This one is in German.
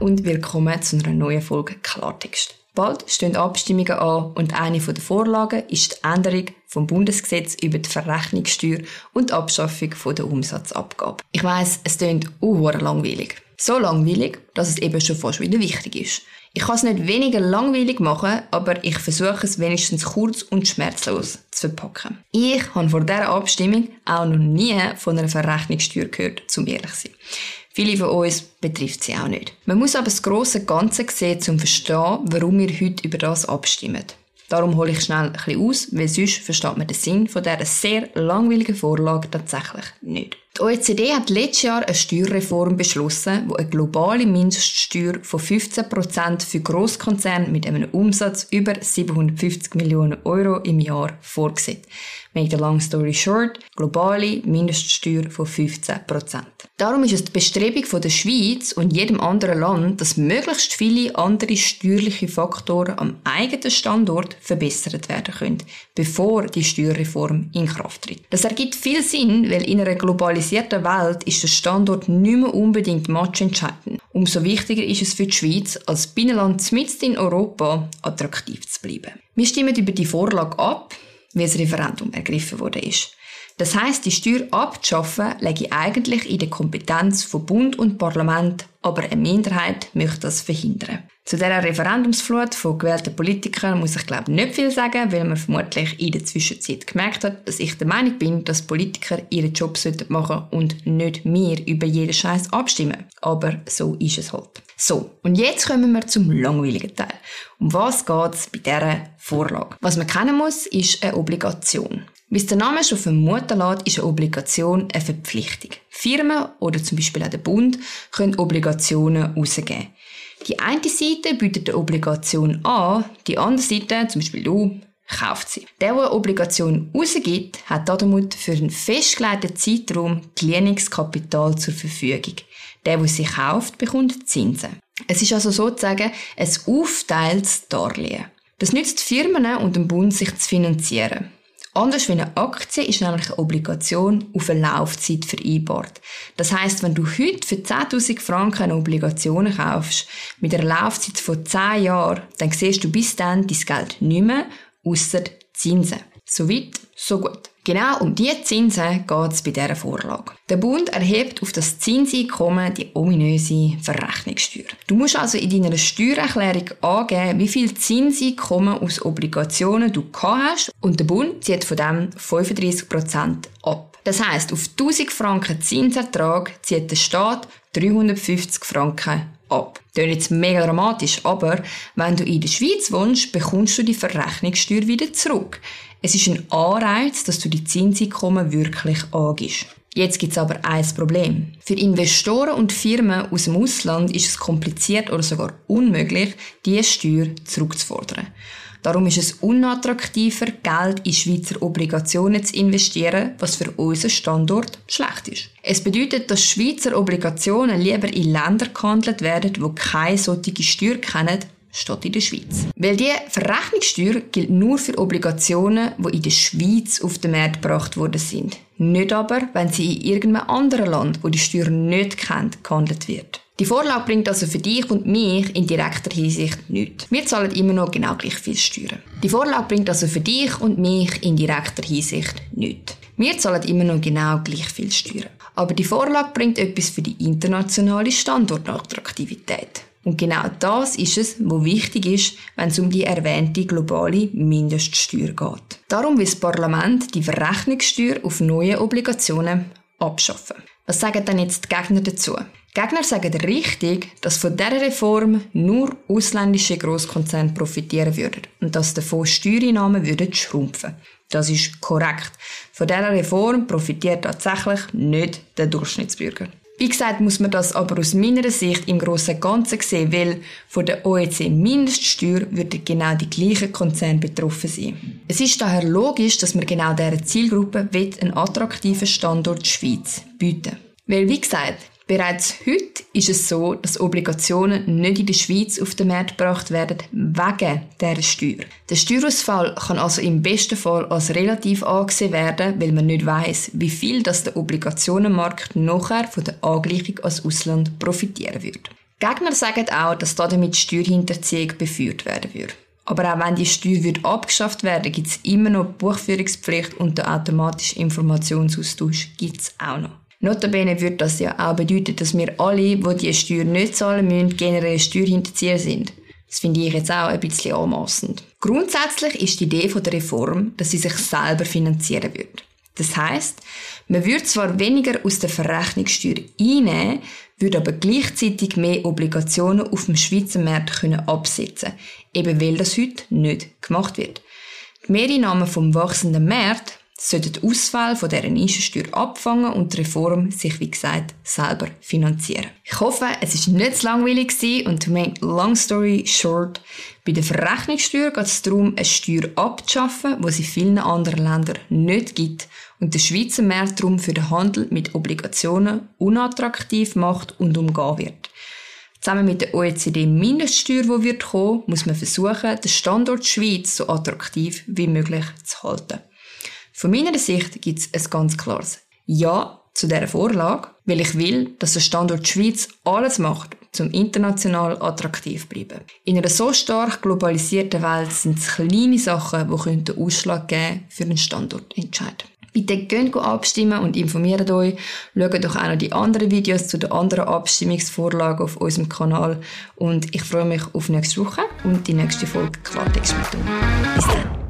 und willkommen zu einer neuen Folge Klartext. Bald stehen Abstimmungen an und eine der Vorlagen ist die Änderung vom Bundesgesetz über die Verrechnungssteuer und die Abschaffung der Umsatzabgabe. Ich weiss, es klingt unheuer langweilig. So langweilig, dass es eben schon fast wieder wichtig ist. Ich kann es nicht weniger langweilig machen, aber ich versuche es wenigstens kurz und schmerzlos zu verpacken. Ich habe vor dieser Abstimmung auch noch nie von einer Verrechnungssteuer gehört, zum ehrlich zu sein. Viele von uns betrifft sie auch nicht. Man muss aber das grosse Ganze sehen, um zu verstehen, warum wir heute über das abstimmen. Darum hole ich schnell ein bisschen aus, weil sonst versteht man den Sinn von dieser sehr langweiligen Vorlage tatsächlich nicht. Die OECD hat letztes Jahr eine Steuerreform beschlossen, die eine globale Mindeststeuer von 15% für Grosskonzerne mit einem Umsatz über 750 Millionen Euro im Jahr vorsieht. Make a long story short, globale Mindeststeuer von 15%. Darum ist es die Bestrebung der Schweiz und jedem anderen Land, dass möglichst viele andere steuerliche Faktoren am eigenen Standort verbessert werden können, bevor die Steuerreform in Kraft tritt. Das ergibt viel Sinn, weil in einer globalisierten Welt ist der Standort nicht mehr unbedingt matchentscheidend. Umso wichtiger ist es für die Schweiz, als Binnenland mitten in Europa attraktiv zu bleiben. Wir stimmen über die Vorlage ab wie das Referendum ergriffen wurde ist. Das heißt, die Steuer abzuschaffen, lege eigentlich in der Kompetenz von Bund und Parlament, aber eine Minderheit möchte das verhindern. Zu dieser Referendumsflut von gewählten Politikern muss ich glaube nicht viel sagen, weil man vermutlich in der Zwischenzeit gemerkt hat, dass ich der Meinung bin, dass Politiker ihren Job machen und nicht mehr über jeden Scheiß abstimmen. Aber so ist es halt. So, und jetzt kommen wir zum langweiligen Teil. Um was geht's bei dieser Vorlage? Was man kennen muss, ist eine Obligation. Wie es der Name schon vermuten lässt, ist eine Obligation eine Verpflichtung. Firmen oder zum Beispiel auch der Bund können Obligationen rausgeben. Die eine Seite bietet eine Obligation an, die andere Seite, zum Beispiel du, kauft sie. Der, der eine Obligation rausgibt, hat damit für einen festgelegten Zeitraum Gelehnungskapital zur Verfügung. Der, der sie kauft, bekommt Zinsen. Es ist also sozusagen ein aufteiltes Darlehen. Das nützt Firmen und dem Bund, sich zu finanzieren. Anders wie eine Aktie ist nämlich eine Obligation auf eine Laufzeit vereinbart. Das heißt, wenn du heute für 10.000 Franken eine Obligation kaufst, mit einer Laufzeit von 10 Jahren, dann siehst du bis dann dein Geld nicht mehr, ausser Zinsen. Soweit, so gut. Genau um diese Zinsen geht es bei dieser Vorlage. Der Bund erhebt auf das Zinseinkommen die ominöse Verrechnungssteuer. Du musst also in deiner Steuererklärung angeben, wie viel Zinseinkommen aus Obligationen du gehabt hast und der Bund zieht von dem 35% ab. Das heißt, auf 1000 Franken Zinsertrag zieht der Staat 350 Franken ab. Das ist jetzt mega dramatisch, aber wenn du in der Schweiz wohnst, bekommst du die Verrechnungssteuer wieder zurück. Es ist ein Anreiz, dass du die Zinseinkommen wirklich angibst. Jetzt gibt es aber ein Problem. Für Investoren und Firmen aus dem Ausland ist es kompliziert oder sogar unmöglich, diese Steuer zurückzufordern. Darum ist es unattraktiver, Geld in Schweizer Obligationen zu investieren, was für unseren Standort schlecht ist. Es bedeutet, dass Schweizer Obligationen lieber in Länder gehandelt werden, wo keine solche Steuer kennen, statt in der Schweiz. Weil die Verrechnungssteuer gilt nur für Obligationen, die in der Schweiz auf den Markt gebracht worden sind. Nicht aber, wenn sie in irgendeinem anderen Land, wo die Steuer nicht kennt, gehandelt wird. Die Vorlage bringt also für dich und mich in direkter Hinsicht nichts. Wir zahlen immer noch genau gleich viel Steuern. Die Vorlage bringt also für dich und mich in direkter Hinsicht nichts. Wir zahlen immer noch genau gleich viel Steuern. Aber die Vorlage bringt etwas für die internationale Standortattraktivität. Und genau das ist es, was wichtig ist, wenn es um die erwähnte globale Mindeststeuer geht. Darum will das Parlament die Verrechnungssteuer auf neue Obligationen abschaffen. Was sagen denn jetzt die Gegner dazu? Gegner sagen richtig, dass von dieser Reform nur ausländische Großkonzerne profitieren würden und dass davon Steuereinnahmen würden schrumpfen. Das ist korrekt. Von dieser Reform profitiert tatsächlich nicht der Durchschnittsbürger. Wie gesagt, muss man das aber aus meiner Sicht im grossen Ganzen sehen, weil von der OECD-Mindeststeuer würden genau die gleichen Konzerne betroffen sein. Es ist daher logisch, dass man genau dieser Zielgruppe einen attraktiven Standort Schweiz bieten Weil, wie gesagt, Bereits heute ist es so, dass Obligationen nicht in der Schweiz auf den Markt gebracht werden, wegen dieser Steuer. Der Steuerausfall kann also im besten Fall als relativ angesehen werden, weil man nicht weiß, wie viel das der Obligationenmarkt nachher von der Angleichung als Ausland profitieren wird. Gegner sagen auch, dass damit Steuerhinterziehung beführt werden würde. Aber auch wenn die Steuer abgeschafft werden, gibt es immer noch Buchführungspflicht und den automatischen Informationsaustausch gibt es auch noch. Notabene würde das ja auch bedeuten, dass wir alle, die diese Steuer nicht zahlen müssen, generell Steuerhinterzieher sind. Das finde ich jetzt auch ein bisschen anmassend. Grundsätzlich ist die Idee der Reform, dass sie sich selber finanzieren wird. Das heißt, man würde zwar weniger aus der Verrechnungssteuer einnehmen, würde aber gleichzeitig mehr Obligationen auf dem Schweizer Markt können absetzen, eben weil das heute nicht gemacht wird. Die Mehreinnahmen vom wachsenden Markt sollten die Ausfälle von dieser Nischensteuer abfangen und die Reform sich, wie gesagt, selber finanzieren. Ich hoffe, es ist nicht zu langweilig gewesen und to make long story short, bei der Verrechnungssteuer geht es darum, eine Steuer abzuschaffen, die es in vielen anderen Ländern nicht gibt und der Schweizer Markt darum für den Handel mit Obligationen unattraktiv macht und umgehen wird. Zusammen mit der OECD-Mindeststeuer, die wird kommen, muss man versuchen, den Standort Schweiz so attraktiv wie möglich zu halten. Von meiner Sicht gibt es ein ganz klares Ja zu dieser Vorlage, weil ich will, dass der Standort Schweiz alles macht, um international attraktiv zu bleiben. In einer so stark globalisierten Welt sind es kleine Sachen, die den Ausschlag geben für einen Standortentscheid. Bitte geht abstimmen und informiert euch. Schaut doch auch noch die anderen Videos zu den anderen Abstimmungsvorlagen auf unserem Kanal. Und ich freue mich auf nächste Woche und die nächste Folge Klartext mit euch. Bis dann.